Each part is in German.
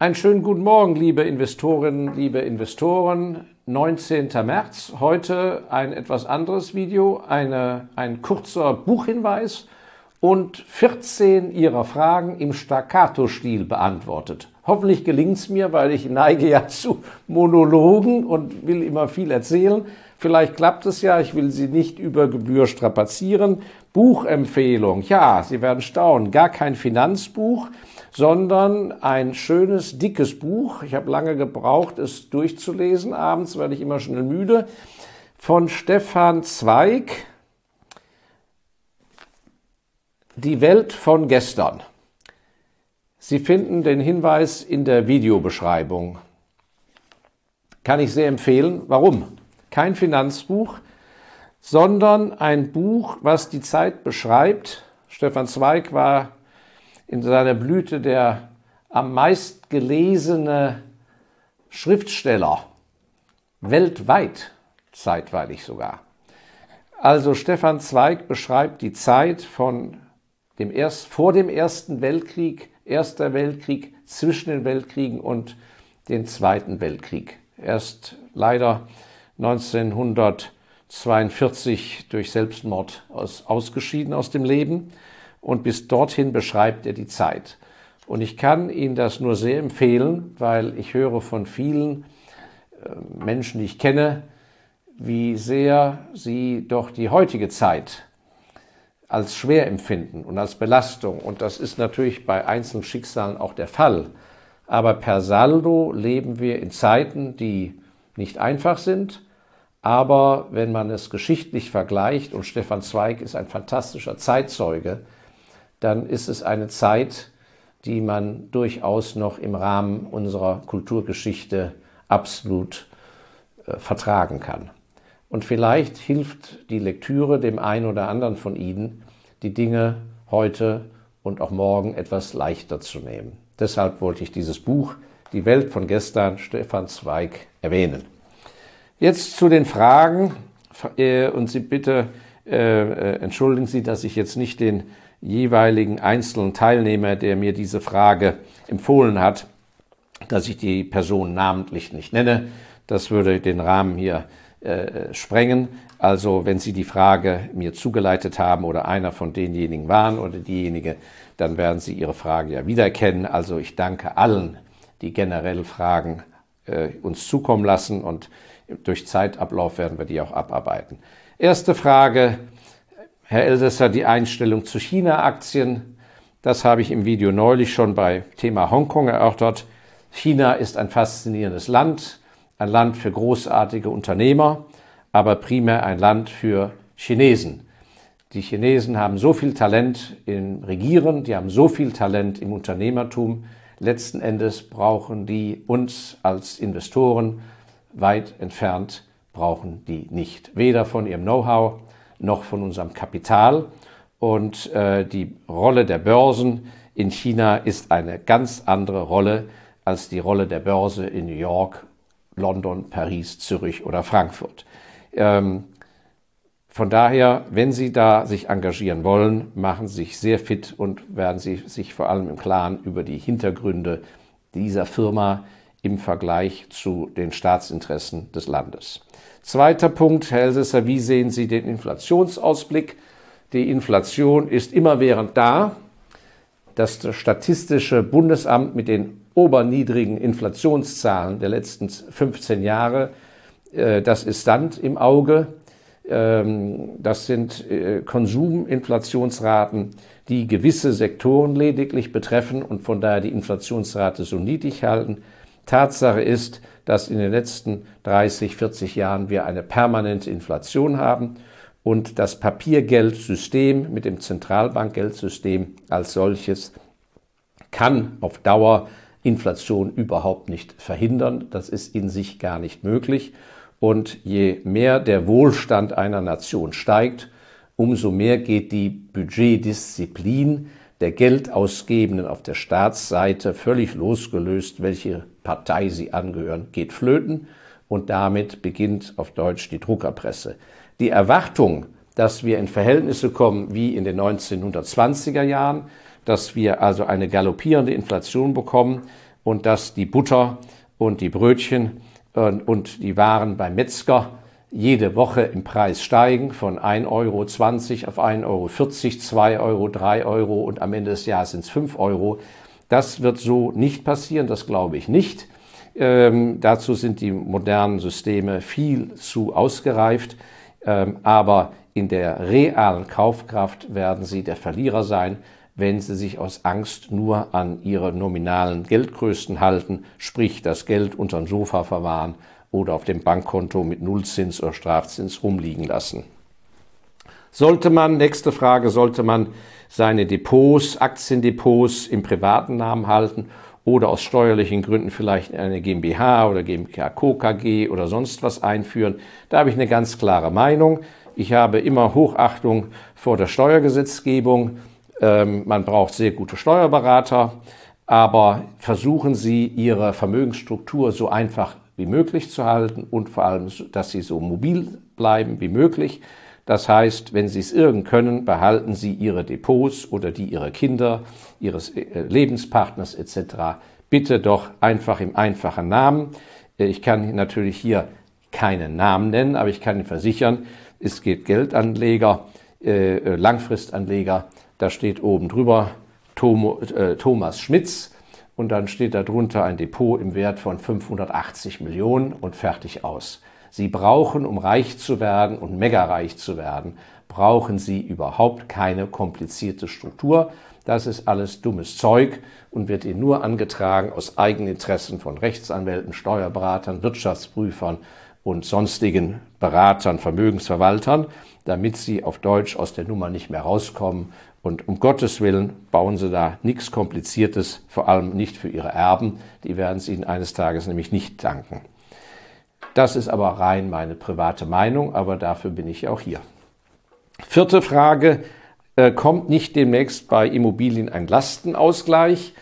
Einen schönen guten Morgen, liebe Investorinnen, liebe Investoren. 19. März, heute ein etwas anderes Video, eine, ein kurzer Buchhinweis und 14 Ihrer Fragen im Staccato-Stil beantwortet. Hoffentlich gelingt es mir, weil ich neige ja zu Monologen und will immer viel erzählen. Vielleicht klappt es ja, ich will Sie nicht über Gebühr strapazieren. Buchempfehlung, ja, Sie werden staunen, gar kein Finanzbuch, sondern ein schönes, dickes Buch. Ich habe lange gebraucht, es durchzulesen. Abends werde ich immer schnell müde. Von Stefan Zweig, Die Welt von gestern. Sie finden den Hinweis in der Videobeschreibung. Kann ich sehr empfehlen. Warum? Kein Finanzbuch, sondern ein Buch, was die Zeit beschreibt. Stefan Zweig war in seiner Blüte der am meist gelesene Schriftsteller weltweit, zeitweilig sogar. Also Stefan Zweig beschreibt die Zeit von dem erst, vor dem Ersten Weltkrieg, Erster Weltkrieg, zwischen den Weltkriegen und den Zweiten Weltkrieg. Er ist leider 1942 durch Selbstmord aus, ausgeschieden aus dem Leben und bis dorthin beschreibt er die Zeit. Und ich kann Ihnen das nur sehr empfehlen, weil ich höre von vielen äh, Menschen, die ich kenne, wie sehr sie doch die heutige Zeit als schwer empfinden und als Belastung. Und das ist natürlich bei einzelnen Schicksalen auch der Fall. Aber per Saldo leben wir in Zeiten, die nicht einfach sind. Aber wenn man es geschichtlich vergleicht, und Stefan Zweig ist ein fantastischer Zeitzeuge, dann ist es eine Zeit, die man durchaus noch im Rahmen unserer Kulturgeschichte absolut äh, vertragen kann. Und vielleicht hilft die Lektüre dem einen oder anderen von Ihnen, die Dinge heute und auch morgen etwas leichter zu nehmen. Deshalb wollte ich dieses Buch Die Welt von gestern, Stefan Zweig, erwähnen. Jetzt zu den Fragen äh, und Sie bitte äh, äh, entschuldigen Sie, dass ich jetzt nicht den jeweiligen einzelnen Teilnehmer, der mir diese Frage empfohlen hat, dass ich die Person namentlich nicht nenne. Das würde den Rahmen hier äh, sprengen. Also wenn Sie die Frage mir zugeleitet haben oder einer von denjenigen waren oder diejenige, dann werden Sie Ihre Frage ja wiedererkennen. Also ich danke allen, die generell Fragen äh, uns zukommen lassen und durch Zeitablauf werden wir die auch abarbeiten. Erste Frage, Herr Elsässer, die Einstellung zu China-Aktien. Das habe ich im Video neulich schon bei Thema Hongkong erörtert. China ist ein faszinierendes Land ein Land für großartige Unternehmer, aber primär ein Land für Chinesen. Die Chinesen haben so viel Talent im Regieren, die haben so viel Talent im Unternehmertum. Letzten Endes brauchen die uns als Investoren weit entfernt, brauchen die nicht. Weder von ihrem Know-how noch von unserem Kapital. Und äh, die Rolle der Börsen in China ist eine ganz andere Rolle als die Rolle der Börse in New York London, Paris, Zürich oder Frankfurt. Ähm, von daher, wenn Sie da sich engagieren wollen, machen Sie sich sehr fit und werden Sie sich vor allem im Klaren über die Hintergründe dieser Firma im Vergleich zu den Staatsinteressen des Landes. Zweiter Punkt, Herr Elsässer, wie sehen Sie den Inflationsausblick? Die Inflation ist immerwährend da. Das Statistische Bundesamt mit den oberniedrigen Inflationszahlen der letzten 15 Jahre. Äh, das ist Sand im Auge. Ähm, das sind äh, Konsuminflationsraten, die gewisse Sektoren lediglich betreffen und von daher die Inflationsrate so niedrig halten. Tatsache ist, dass in den letzten 30, 40 Jahren wir eine permanente Inflation haben und das Papiergeldsystem mit dem Zentralbankgeldsystem als solches kann auf Dauer Inflation überhaupt nicht verhindern. Das ist in sich gar nicht möglich. Und je mehr der Wohlstand einer Nation steigt, umso mehr geht die Budgetdisziplin der Geldausgebenden auf der Staatsseite, völlig losgelöst, welche Partei sie angehören, geht flöten. Und damit beginnt auf Deutsch die Druckerpresse. Die Erwartung, dass wir in Verhältnisse kommen wie in den 1920er Jahren, dass wir also eine galoppierende Inflation bekommen, und dass die Butter und die Brötchen und die Waren beim Metzger jede Woche im Preis steigen von 1,20 Euro auf 1,40 Euro, 2 Euro, 3 Euro und am Ende des Jahres sind es 5 Euro. Das wird so nicht passieren, das glaube ich nicht. Ähm, dazu sind die modernen Systeme viel zu ausgereift. Ähm, aber in der realen Kaufkraft werden sie der Verlierer sein, wenn sie sich aus Angst nur an ihre nominalen Geldgrößen halten, sprich das Geld unterm Sofa verwahren oder auf dem Bankkonto mit Nullzins oder Strafzins rumliegen lassen. Sollte man, nächste Frage, sollte man seine Depots, Aktiendepots im privaten Namen halten oder aus steuerlichen Gründen vielleicht eine GmbH oder GmbH Co. KG oder sonst was einführen? Da habe ich eine ganz klare Meinung. Ich habe immer Hochachtung vor der Steuergesetzgebung. Ähm, man braucht sehr gute Steuerberater, aber versuchen Sie, Ihre Vermögensstruktur so einfach wie möglich zu halten und vor allem, dass sie so mobil bleiben wie möglich. Das heißt, wenn Sie es irgend können, behalten Sie Ihre Depots oder die Ihrer Kinder, Ihres äh, Lebenspartners etc. Bitte doch einfach im einfachen Namen. Äh, ich kann natürlich hier keinen Namen nennen, aber ich kann Ihnen versichern, es geht Geldanleger, äh, Langfristanleger, da steht oben drüber Thomas Schmitz und dann steht darunter ein Depot im Wert von 580 Millionen und fertig aus. Sie brauchen, um reich zu werden und mega reich zu werden, brauchen Sie überhaupt keine komplizierte Struktur. Das ist alles dummes Zeug und wird Ihnen nur angetragen aus Eigeninteressen von Rechtsanwälten, Steuerberatern, Wirtschaftsprüfern und sonstigen Beratern, Vermögensverwaltern, damit Sie auf Deutsch aus der Nummer nicht mehr rauskommen und um Gottes Willen bauen Sie da nichts Kompliziertes, vor allem nicht für Ihre Erben. Die werden es Ihnen eines Tages nämlich nicht danken. Das ist aber rein meine private Meinung, aber dafür bin ich auch hier. Vierte Frage. Äh, kommt nicht demnächst bei Immobilien ein Lastenausgleich?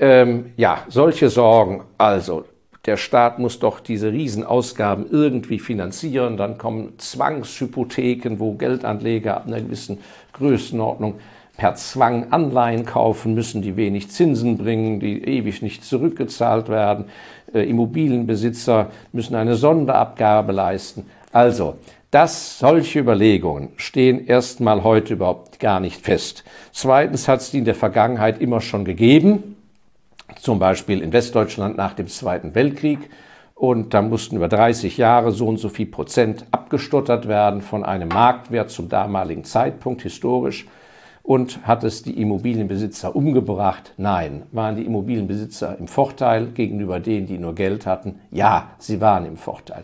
Ähm, ja, solche Sorgen. Also, der Staat muss doch diese Riesenausgaben irgendwie finanzieren. Dann kommen Zwangshypotheken, wo Geldanleger ab einer gewissen Größenordnung per Zwang Anleihen kaufen müssen, die wenig Zinsen bringen, die ewig nicht zurückgezahlt werden. Äh, Immobilienbesitzer müssen eine Sonderabgabe leisten. Also, dass solche Überlegungen stehen erstmal heute überhaupt gar nicht fest. Zweitens hat es die in der Vergangenheit immer schon gegeben, zum Beispiel in Westdeutschland nach dem Zweiten Weltkrieg. Und da mussten über 30 Jahre so und so viel Prozent abgestottert werden von einem Marktwert zum damaligen Zeitpunkt historisch. Und hat es die Immobilienbesitzer umgebracht? Nein. Waren die Immobilienbesitzer im Vorteil gegenüber denen, die nur Geld hatten? Ja, sie waren im Vorteil.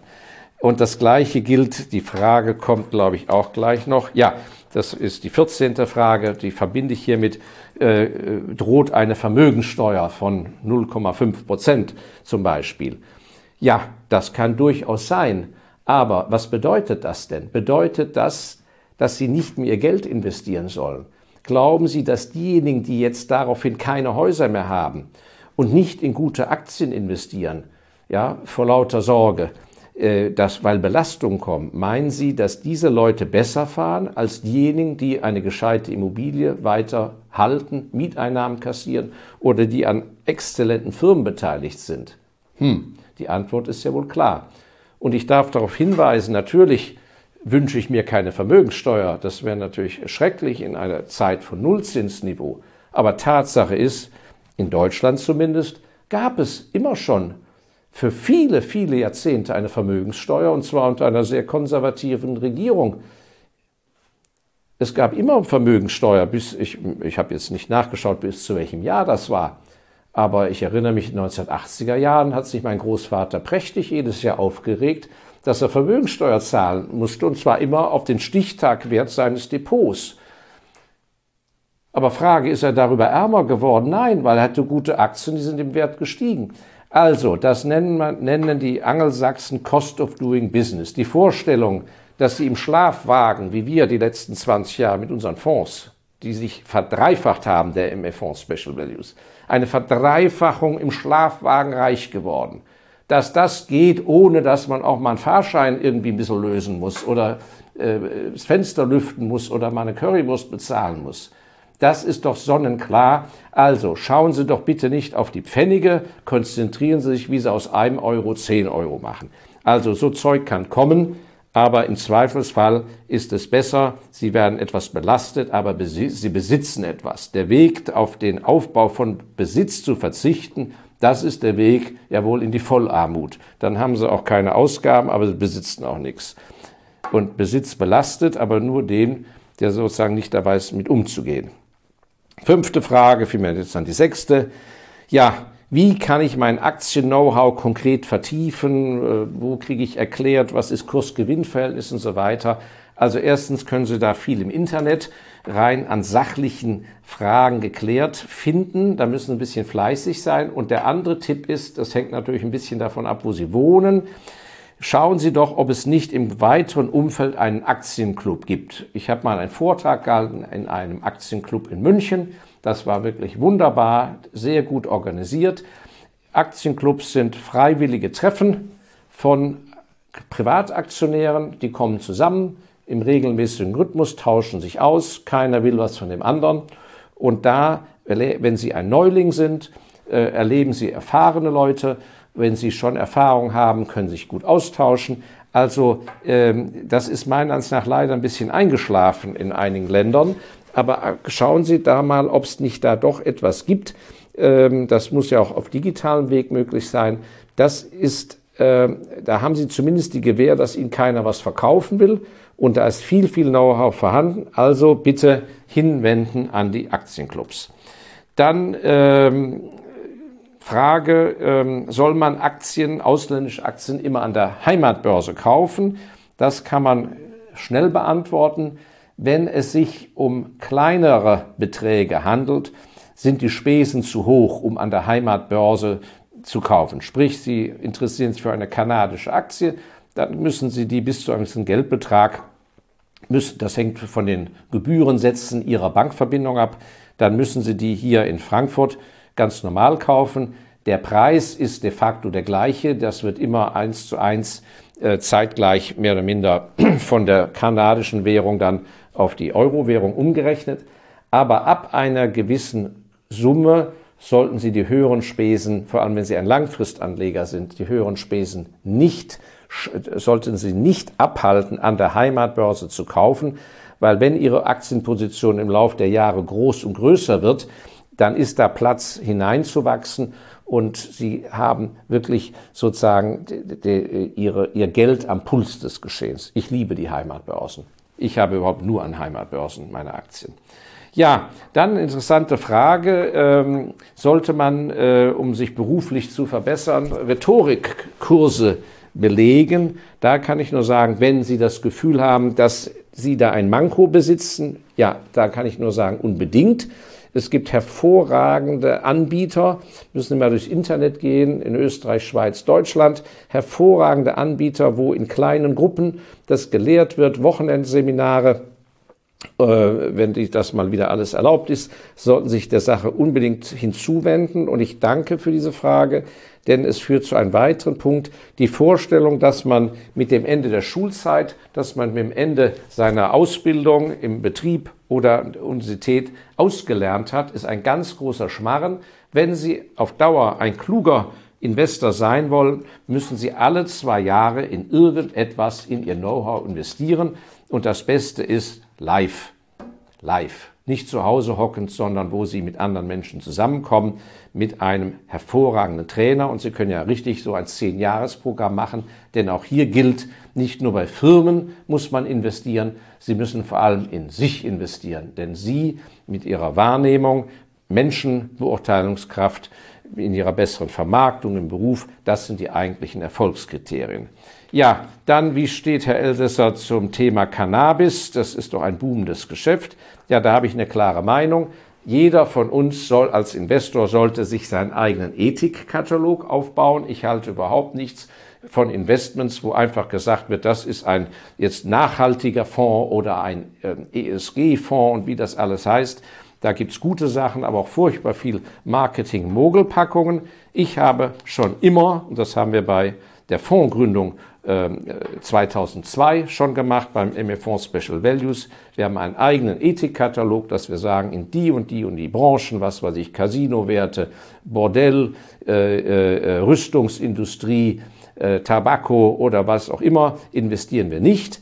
Und das Gleiche gilt, die Frage kommt, glaube ich, auch gleich noch. Ja, das ist die 14. Frage, die verbinde ich hiermit. Äh, droht eine Vermögensteuer von 0,5 Prozent zum Beispiel? Ja, das kann durchaus sein. Aber was bedeutet das denn? Bedeutet das, dass Sie nicht mehr Geld investieren sollen? Glauben Sie, dass diejenigen, die jetzt daraufhin keine Häuser mehr haben und nicht in gute Aktien investieren, ja, vor lauter Sorge, äh, dass, weil Belastungen kommen, meinen Sie, dass diese Leute besser fahren als diejenigen, die eine gescheite Immobilie weiter halten, Mieteinnahmen kassieren oder die an exzellenten Firmen beteiligt sind? Hm, die Antwort ist ja wohl klar. Und ich darf darauf hinweisen, natürlich wünsche ich mir keine Vermögenssteuer. Das wäre natürlich schrecklich in einer Zeit von Nullzinsniveau. Aber Tatsache ist, in Deutschland zumindest, gab es immer schon für viele, viele Jahrzehnte eine Vermögenssteuer, und zwar unter einer sehr konservativen Regierung. Es gab immer Vermögenssteuer, bis ich, ich habe jetzt nicht nachgeschaut, bis zu welchem Jahr das war. Aber ich erinnere mich, in den 1980er Jahren hat sich mein Großvater prächtig jedes Jahr aufgeregt, dass er Vermögenssteuer zahlen musste, und zwar immer auf den Stichtagwert seines Depots. Aber Frage, ist er darüber ärmer geworden? Nein, weil er hatte gute Aktien, die sind im Wert gestiegen. Also, das nennen, nennen die Angelsachsen Cost of Doing Business. Die Vorstellung, dass sie im Schlaf wagen, wie wir die letzten 20 Jahre mit unseren Fonds, die sich verdreifacht haben, der MF-Fonds Special Values, eine Verdreifachung im Schlafwagen reich geworden dass das geht, ohne dass man auch mal einen Fahrschein irgendwie ein bisschen lösen muss oder äh, das Fenster lüften muss oder mal eine Currywurst bezahlen muss. Das ist doch sonnenklar. Also schauen Sie doch bitte nicht auf die Pfennige, konzentrieren Sie sich, wie Sie aus einem Euro zehn Euro machen. Also so Zeug kann kommen, aber im Zweifelsfall ist es besser, Sie werden etwas belastet, aber Sie besitzen etwas. Der Weg auf den Aufbau von Besitz zu verzichten, das ist der Weg ja wohl in die Vollarmut. Dann haben Sie auch keine Ausgaben, aber Sie besitzen auch nichts. Und Besitz belastet, aber nur den, der sozusagen nicht da weiß, mit umzugehen. Fünfte Frage, vielmehr jetzt dann die sechste. Ja, wie kann ich mein Aktien-Know-how konkret vertiefen? Äh, wo kriege ich erklärt, was ist Kurs-Gewinn-Verhältnis und so weiter? Also erstens können Sie da viel im Internet rein an sachlichen Fragen geklärt finden. Da müssen Sie ein bisschen fleißig sein. Und der andere Tipp ist, das hängt natürlich ein bisschen davon ab, wo Sie wohnen. Schauen Sie doch, ob es nicht im weiteren Umfeld einen Aktienclub gibt. Ich habe mal einen Vortrag gehalten in einem Aktienclub in München. Das war wirklich wunderbar, sehr gut organisiert. Aktienclubs sind freiwillige Treffen von Privataktionären, die kommen zusammen im regelmäßigen Rhythmus, tauschen sich aus, keiner will was von dem anderen. Und da, wenn Sie ein Neuling sind, äh, erleben Sie erfahrene Leute wenn Sie schon Erfahrung haben, können Sie sich gut austauschen. Also ähm, das ist meiner Ansicht nach leider ein bisschen eingeschlafen in einigen Ländern. Aber äh, schauen Sie da mal, ob es nicht da doch etwas gibt. Ähm, das muss ja auch auf digitalem Weg möglich sein. Das ist, äh, da haben Sie zumindest die Gewähr, dass Ihnen keiner was verkaufen will. Und da ist viel, viel Know-how vorhanden. Also bitte hinwenden an die Aktienclubs. Dann ähm, Frage, ähm, soll man Aktien, ausländische Aktien immer an der Heimatbörse kaufen? Das kann man schnell beantworten. Wenn es sich um kleinere Beträge handelt, sind die Spesen zu hoch, um an der Heimatbörse zu kaufen. Sprich, Sie interessieren sich für eine kanadische Aktie, dann müssen Sie die bis zu einem gewissen Geldbetrag, müssen, das hängt von den Gebührensätzen Ihrer Bankverbindung ab, dann müssen Sie die hier in Frankfurt ganz normal kaufen. Der Preis ist de facto der gleiche. Das wird immer eins zu eins äh, zeitgleich mehr oder minder von der kanadischen Währung dann auf die Euro-Währung umgerechnet. Aber ab einer gewissen Summe sollten Sie die höheren Spesen, vor allem wenn Sie ein Langfristanleger sind, die höheren Spesen nicht, sollten Sie nicht abhalten, an der Heimatbörse zu kaufen, weil wenn Ihre Aktienposition im Laufe der Jahre groß und größer wird, dann ist da Platz hineinzuwachsen und sie haben wirklich sozusagen ihre, ihr Geld am Puls des Geschehens. Ich liebe die Heimatbörsen. Ich habe überhaupt nur an Heimatbörsen meine Aktien. Ja, dann eine interessante Frage. Ähm, sollte man, äh, um sich beruflich zu verbessern, Rhetorikkurse belegen? Da kann ich nur sagen, wenn Sie das Gefühl haben, dass Sie da ein Manko besitzen, ja, da kann ich nur sagen, unbedingt. Es gibt hervorragende Anbieter, müssen immer durchs Internet gehen, in Österreich, Schweiz, Deutschland, hervorragende Anbieter, wo in kleinen Gruppen das gelehrt wird, Wochenendseminare, wenn das mal wieder alles erlaubt ist, sollten sich der Sache unbedingt hinzuwenden. Und ich danke für diese Frage, denn es führt zu einem weiteren Punkt, die Vorstellung, dass man mit dem Ende der Schulzeit, dass man mit dem Ende seiner Ausbildung im Betrieb oder Universität ausgelernt hat, ist ein ganz großer Schmarren. Wenn Sie auf Dauer ein kluger Investor sein wollen, müssen Sie alle zwei Jahre in irgendetwas in Ihr Know-how investieren. Und das Beste ist live. Live. Nicht zu Hause hockend, sondern wo Sie mit anderen Menschen zusammenkommen, mit einem hervorragenden Trainer. Und Sie können ja richtig so ein Zehn-Jahres-Programm machen, denn auch hier gilt, nicht nur bei Firmen muss man investieren, Sie müssen vor allem in sich investieren, denn Sie mit Ihrer Wahrnehmung, Menschenbeurteilungskraft, in Ihrer besseren Vermarktung im Beruf, das sind die eigentlichen Erfolgskriterien. Ja, dann, wie steht Herr Elsässer zum Thema Cannabis? Das ist doch ein boomendes Geschäft. Ja, da habe ich eine klare Meinung. Jeder von uns soll als Investor sollte sich seinen eigenen Ethikkatalog aufbauen. Ich halte überhaupt nichts von Investments, wo einfach gesagt wird, das ist ein jetzt nachhaltiger Fonds oder ein äh, ESG-Fonds und wie das alles heißt. Da gibt's gute Sachen, aber auch furchtbar viel Marketing-Mogelpackungen. Ich habe schon immer, und das haben wir bei der Fondsgründung 2002 ähm, schon gemacht beim ME-Fonds Special Values. Wir haben einen eigenen Ethikkatalog, dass wir sagen, in die und die und die Branchen, was weiß ich, Casino-Werte, Bordell, äh, äh, Rüstungsindustrie, äh, Tabako oder was auch immer, investieren wir nicht.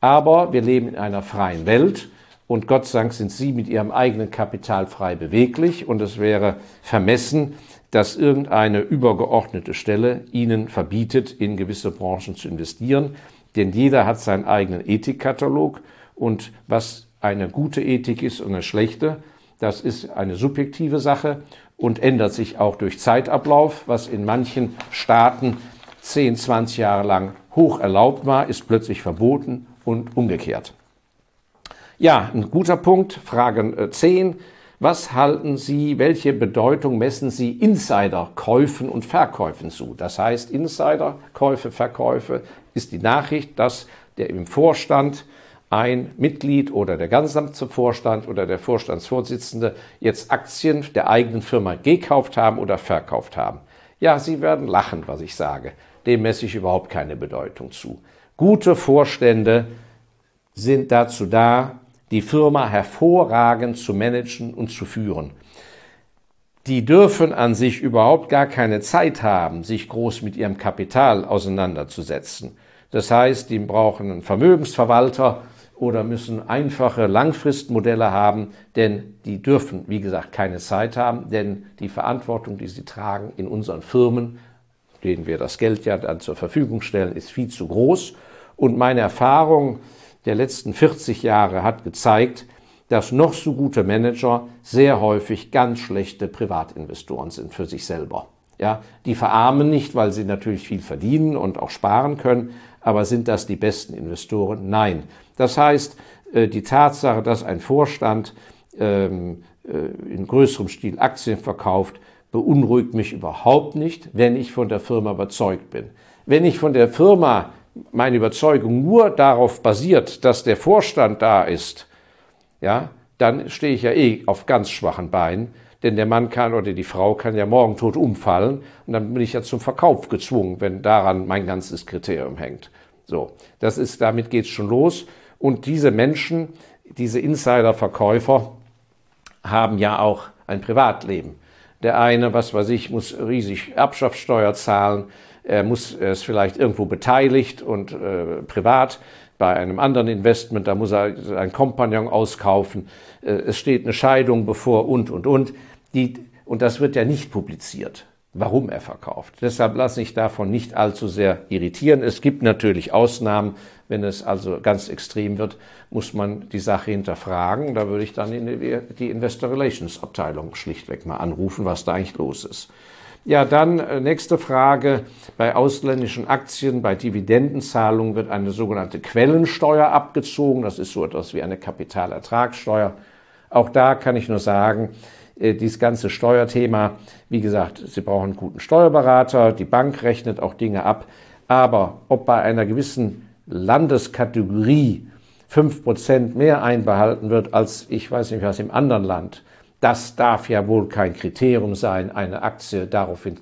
Aber wir leben in einer freien Welt und Gott sei Dank sind Sie mit Ihrem eigenen Kapital frei beweglich und es wäre vermessen, dass irgendeine übergeordnete Stelle Ihnen verbietet, in gewisse Branchen zu investieren. Denn jeder hat seinen eigenen Ethikkatalog und was eine gute Ethik ist und eine schlechte, das ist eine subjektive Sache und ändert sich auch durch Zeitablauf, was in manchen Staaten 10, 20 Jahre lang hoch erlaubt war, ist plötzlich verboten und umgekehrt. Ja, ein guter Punkt, Frage 10. Was halten Sie, welche Bedeutung messen Sie Insiderkäufen und Verkäufen zu? Das heißt, Insiderkäufe, Verkäufe ist die Nachricht, dass der im Vorstand ein Mitglied oder der Vorstand oder der Vorstandsvorsitzende jetzt Aktien der eigenen Firma gekauft haben oder verkauft haben. Ja, Sie werden lachen, was ich sage. Dem messe ich überhaupt keine Bedeutung zu. Gute Vorstände sind dazu da, die Firma hervorragend zu managen und zu führen. Die dürfen an sich überhaupt gar keine Zeit haben, sich groß mit ihrem Kapital auseinanderzusetzen. Das heißt, die brauchen einen Vermögensverwalter oder müssen einfache Langfristmodelle haben, denn die dürfen, wie gesagt, keine Zeit haben, denn die Verantwortung, die sie tragen in unseren Firmen, denen wir das Geld ja dann zur Verfügung stellen, ist viel zu groß. Und meine Erfahrung der letzten 40 Jahre hat gezeigt, dass noch so gute Manager sehr häufig ganz schlechte Privatinvestoren sind für sich selber. Ja, die verarmen nicht, weil sie natürlich viel verdienen und auch sparen können, aber sind das die besten Investoren? Nein. Das heißt, äh, die Tatsache, dass ein Vorstand ähm, äh, in größerem Stil Aktien verkauft, beunruhigt mich überhaupt nicht, wenn ich von der Firma überzeugt bin. Wenn ich von der Firma meine Überzeugung nur darauf basiert, dass der Vorstand da ist, ja, dann stehe ich ja eh auf ganz schwachen Beinen, denn der Mann kann oder die Frau kann ja morgen tot umfallen und dann bin ich ja zum Verkauf gezwungen, wenn daran mein ganzes Kriterium hängt. So, das ist, damit geht's schon los. Und diese Menschen, diese Insider-Verkäufer, haben ja auch ein Privatleben. Der eine, was weiß ich, muss riesig Erbschaftssteuer zahlen, er muss er ist vielleicht irgendwo beteiligt und äh, privat bei einem anderen Investment, da muss er einen Kompagnon auskaufen, äh, es steht eine Scheidung bevor und und und. Die, und das wird ja nicht publiziert, warum er verkauft. Deshalb lasse ich davon nicht allzu sehr irritieren. Es gibt natürlich Ausnahmen, wenn es also ganz extrem wird, muss man die Sache hinterfragen. Da würde ich dann in die Investor Relations Abteilung schlichtweg mal anrufen, was da eigentlich los ist. Ja, dann äh, nächste Frage. Bei ausländischen Aktien, bei Dividendenzahlungen wird eine sogenannte Quellensteuer abgezogen. Das ist so etwas wie eine Kapitalertragssteuer. Auch da kann ich nur sagen, dieses ganze Steuerthema, wie gesagt, Sie brauchen einen guten Steuerberater, die Bank rechnet auch Dinge ab. Aber ob bei einer gewissen Landeskategorie fünf Prozent mehr einbehalten wird als ich weiß nicht was im anderen Land, das darf ja wohl kein Kriterium sein, eine Aktie daraufhin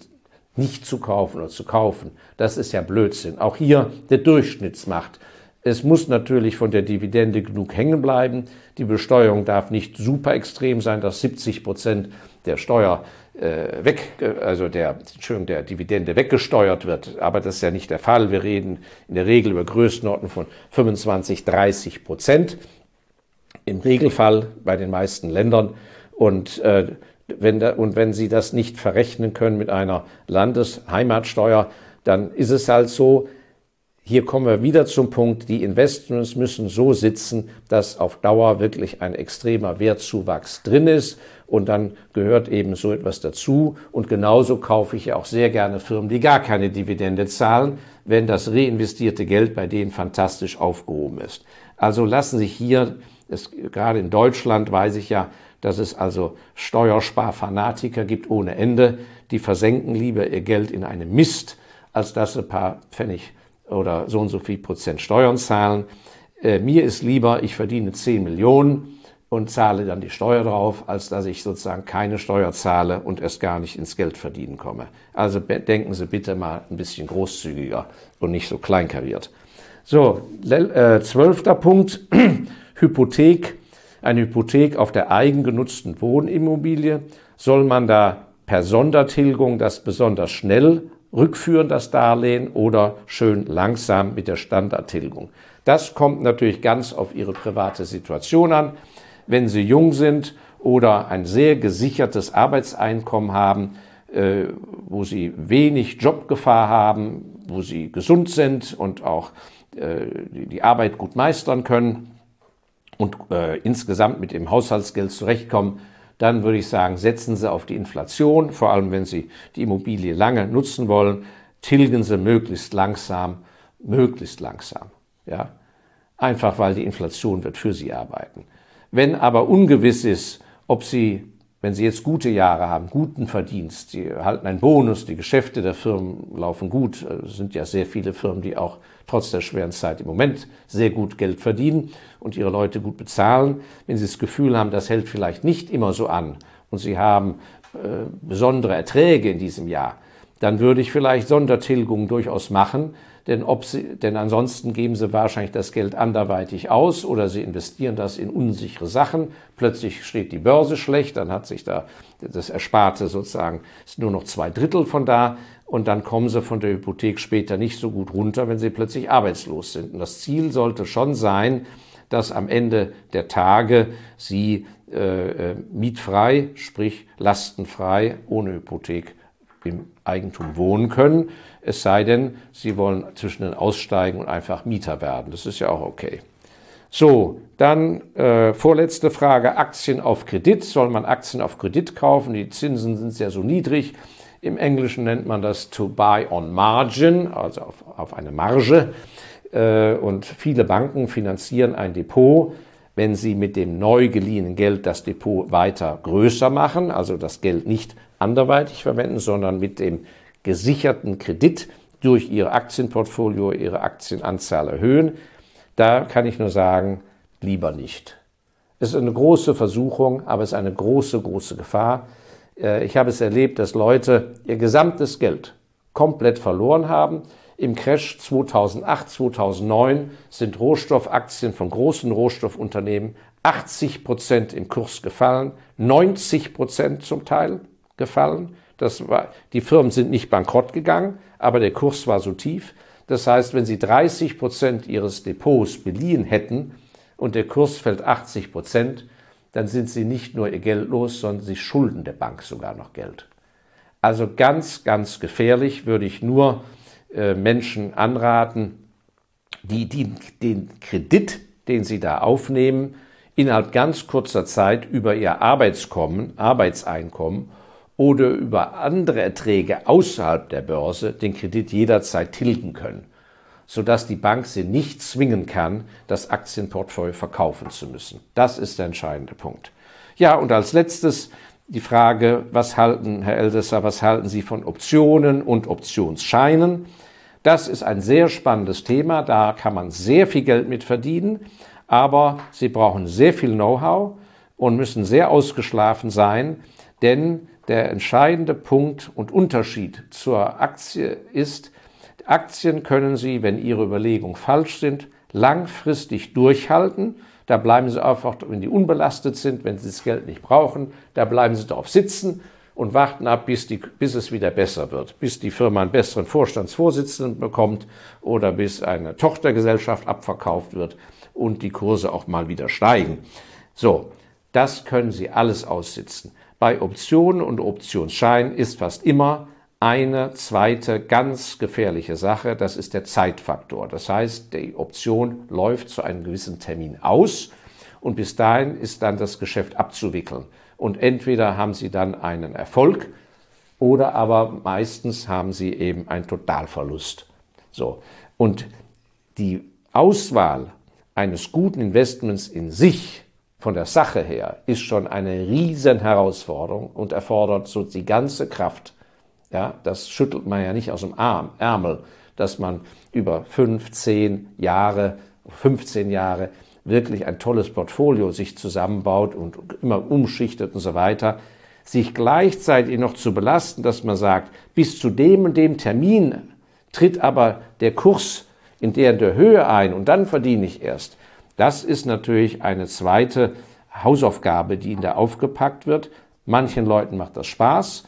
nicht zu kaufen oder zu kaufen. Das ist ja Blödsinn. Auch hier der Durchschnittsmacht. Es muss natürlich von der Dividende genug hängen bleiben. Die Besteuerung darf nicht super extrem sein, dass 70 Prozent der Steuer äh, weg, also der, Entschuldigung, der Dividende weggesteuert wird. Aber das ist ja nicht der Fall. Wir reden in der Regel über Größenordnung von 25, 30 Prozent. Im Regelfall bei den meisten Ländern und, äh, wenn da, und wenn Sie das nicht verrechnen können mit einer Landesheimatsteuer, dann ist es halt so, hier kommen wir wieder zum Punkt, die Investments müssen so sitzen, dass auf Dauer wirklich ein extremer Wertzuwachs drin ist. Und dann gehört eben so etwas dazu. Und genauso kaufe ich ja auch sehr gerne Firmen, die gar keine Dividende zahlen, wenn das reinvestierte Geld bei denen fantastisch aufgehoben ist. Also lassen sich hier, es, gerade in Deutschland weiß ich ja, dass es also Steuersparfanatiker gibt ohne Ende, die versenken lieber ihr Geld in einem Mist, als dass ein paar Pfennig oder so und so viel Prozent Steuern zahlen. Äh, mir ist lieber, ich verdiene 10 Millionen, und zahle dann die Steuer drauf, als dass ich sozusagen keine Steuer zahle und erst gar nicht ins Geld verdienen komme. Also denken Sie bitte mal ein bisschen großzügiger und nicht so kleinkariert. So, äh, zwölfter Punkt, Hypothek. Eine Hypothek auf der eigengenutzten Wohnimmobilie. Soll man da per Sondertilgung das besonders schnell rückführen, das Darlehen, oder schön langsam mit der Standardtilgung? Das kommt natürlich ganz auf Ihre private Situation an wenn sie jung sind oder ein sehr gesichertes Arbeitseinkommen haben, äh, wo sie wenig Jobgefahr haben, wo sie gesund sind und auch äh, die Arbeit gut meistern können und äh, insgesamt mit dem Haushaltsgeld zurechtkommen, dann würde ich sagen, setzen Sie auf die Inflation, vor allem wenn Sie die Immobilie lange nutzen wollen, tilgen Sie möglichst langsam, möglichst langsam. Ja? Einfach weil die Inflation wird für Sie arbeiten. Wenn aber ungewiss ist, ob Sie, wenn Sie jetzt gute Jahre haben, guten Verdienst, Sie erhalten einen Bonus, die Geschäfte der Firmen laufen gut, es sind ja sehr viele Firmen, die auch trotz der schweren Zeit im Moment sehr gut Geld verdienen und ihre Leute gut bezahlen. Wenn Sie das Gefühl haben, das hält vielleicht nicht immer so an und Sie haben äh, besondere Erträge in diesem Jahr, dann würde ich vielleicht Sondertilgungen durchaus machen, denn, ob sie, denn ansonsten geben sie wahrscheinlich das Geld anderweitig aus oder sie investieren das in unsichere Sachen. Plötzlich steht die Börse schlecht, dann hat sich da das Ersparte sozusagen, ist nur noch zwei Drittel von da und dann kommen sie von der Hypothek später nicht so gut runter, wenn sie plötzlich arbeitslos sind. Und das Ziel sollte schon sein, dass am Ende der Tage sie äh, äh mietfrei, sprich lastenfrei, ohne Hypothek im Eigentum wohnen können. Es sei denn, Sie wollen zwischen den aussteigen und einfach Mieter werden. Das ist ja auch okay. So, dann äh, vorletzte Frage, Aktien auf Kredit. Soll man Aktien auf Kredit kaufen? Die Zinsen sind ja so niedrig. Im Englischen nennt man das to buy on margin, also auf, auf eine Marge. Äh, und viele Banken finanzieren ein Depot, wenn sie mit dem neu geliehenen Geld das Depot weiter größer machen, also das Geld nicht anderweitig verwenden, sondern mit dem gesicherten Kredit durch ihr Aktienportfolio, ihre Aktienanzahl erhöhen. Da kann ich nur sagen, lieber nicht. Es ist eine große Versuchung, aber es ist eine große, große Gefahr. Äh, ich habe es erlebt, dass Leute ihr gesamtes Geld komplett verloren haben. Im Crash 2008, 2009 sind Rohstoffaktien von großen Rohstoffunternehmen 80 Prozent im Kurs gefallen, 90 Prozent zum Teil gefallen. Das war, die Firmen sind nicht bankrott gegangen, aber der Kurs war so tief. Das heißt, wenn Sie 30 Prozent Ihres Depots beliehen hätten und der Kurs fällt 80 Prozent, dann sind Sie nicht nur Ihr Geld los, sondern Sie schulden der Bank sogar noch Geld. Also ganz, ganz gefährlich würde ich nur äh, Menschen anraten, die, die den Kredit, den sie da aufnehmen, innerhalb ganz kurzer Zeit über ihr Arbeitskommen, Arbeitseinkommen oder über andere Erträge außerhalb der Börse den Kredit jederzeit tilgen können, sodass die Bank sie nicht zwingen kann, das Aktienportfolio verkaufen zu müssen. Das ist der entscheidende Punkt. Ja, und als letztes die Frage, was halten, Herr Eldesser, was halten Sie von Optionen und Optionsscheinen? Das ist ein sehr spannendes Thema, da kann man sehr viel Geld mit verdienen, aber Sie brauchen sehr viel Know-how und müssen sehr ausgeschlafen sein, denn der entscheidende Punkt und Unterschied zur Aktie ist, Aktien können Sie, wenn Ihre Überlegungen falsch sind, langfristig durchhalten. Da bleiben Sie einfach, wenn die unbelastet sind, wenn Sie das Geld nicht brauchen, da bleiben Sie darauf sitzen und warten ab, bis, die, bis es wieder besser wird, bis die Firma einen besseren Vorstandsvorsitzenden bekommt oder bis eine Tochtergesellschaft abverkauft wird und die Kurse auch mal wieder steigen. So, das können Sie alles aussitzen. Bei Optionen und Optionsscheinen ist fast immer eine zweite ganz gefährliche Sache, das ist der Zeitfaktor. Das heißt, die Option läuft zu einem gewissen Termin aus und bis dahin ist dann das Geschäft abzuwickeln. Und entweder haben Sie dann einen Erfolg oder aber meistens haben Sie eben einen Totalverlust. So. Und die Auswahl eines guten Investments in sich von der Sache her ist schon eine riesen Herausforderung und erfordert so die ganze Kraft. Ja, das schüttelt man ja nicht aus dem Arm, Ärmel, dass man über fünf, zehn Jahre, 15 Jahre wirklich ein tolles Portfolio sich zusammenbaut und immer umschichtet und so weiter, sich gleichzeitig noch zu belasten, dass man sagt, bis zu dem und dem Termin tritt aber der Kurs in der der Höhe ein und dann verdiene ich erst. Das ist natürlich eine zweite Hausaufgabe, die Ihnen da aufgepackt wird. Manchen Leuten macht das Spaß,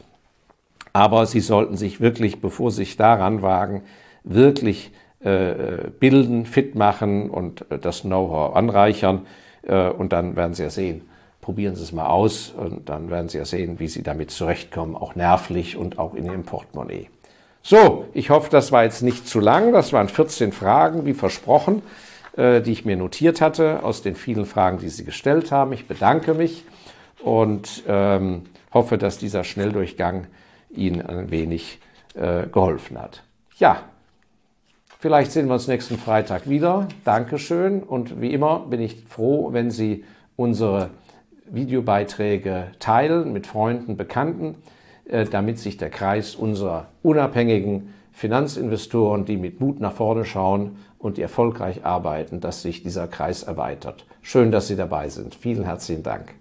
aber sie sollten sich wirklich, bevor sie sich daran wagen, wirklich äh, bilden, fit machen und äh, das Know-how anreichern. Äh, und dann werden Sie ja sehen, probieren Sie es mal aus und dann werden Sie ja sehen, wie Sie damit zurechtkommen, auch nervlich und auch in Ihrem Portemonnaie. So, ich hoffe, das war jetzt nicht zu lang. Das waren 14 Fragen, wie versprochen, die ich mir notiert hatte aus den vielen Fragen, die Sie gestellt haben. Ich bedanke mich und ähm, hoffe, dass dieser Schnelldurchgang Ihnen ein wenig äh, geholfen hat. Ja, Vielleicht sehen wir uns nächsten Freitag wieder. Dankeschön. Und wie immer bin ich froh, wenn Sie unsere Videobeiträge teilen mit Freunden, Bekannten, äh, damit sich der Kreis unserer unabhängigen Finanzinvestoren, die mit Mut nach vorne schauen und die erfolgreich arbeiten, dass sich dieser Kreis erweitert. Schön, dass Sie dabei sind. Vielen herzlichen Dank.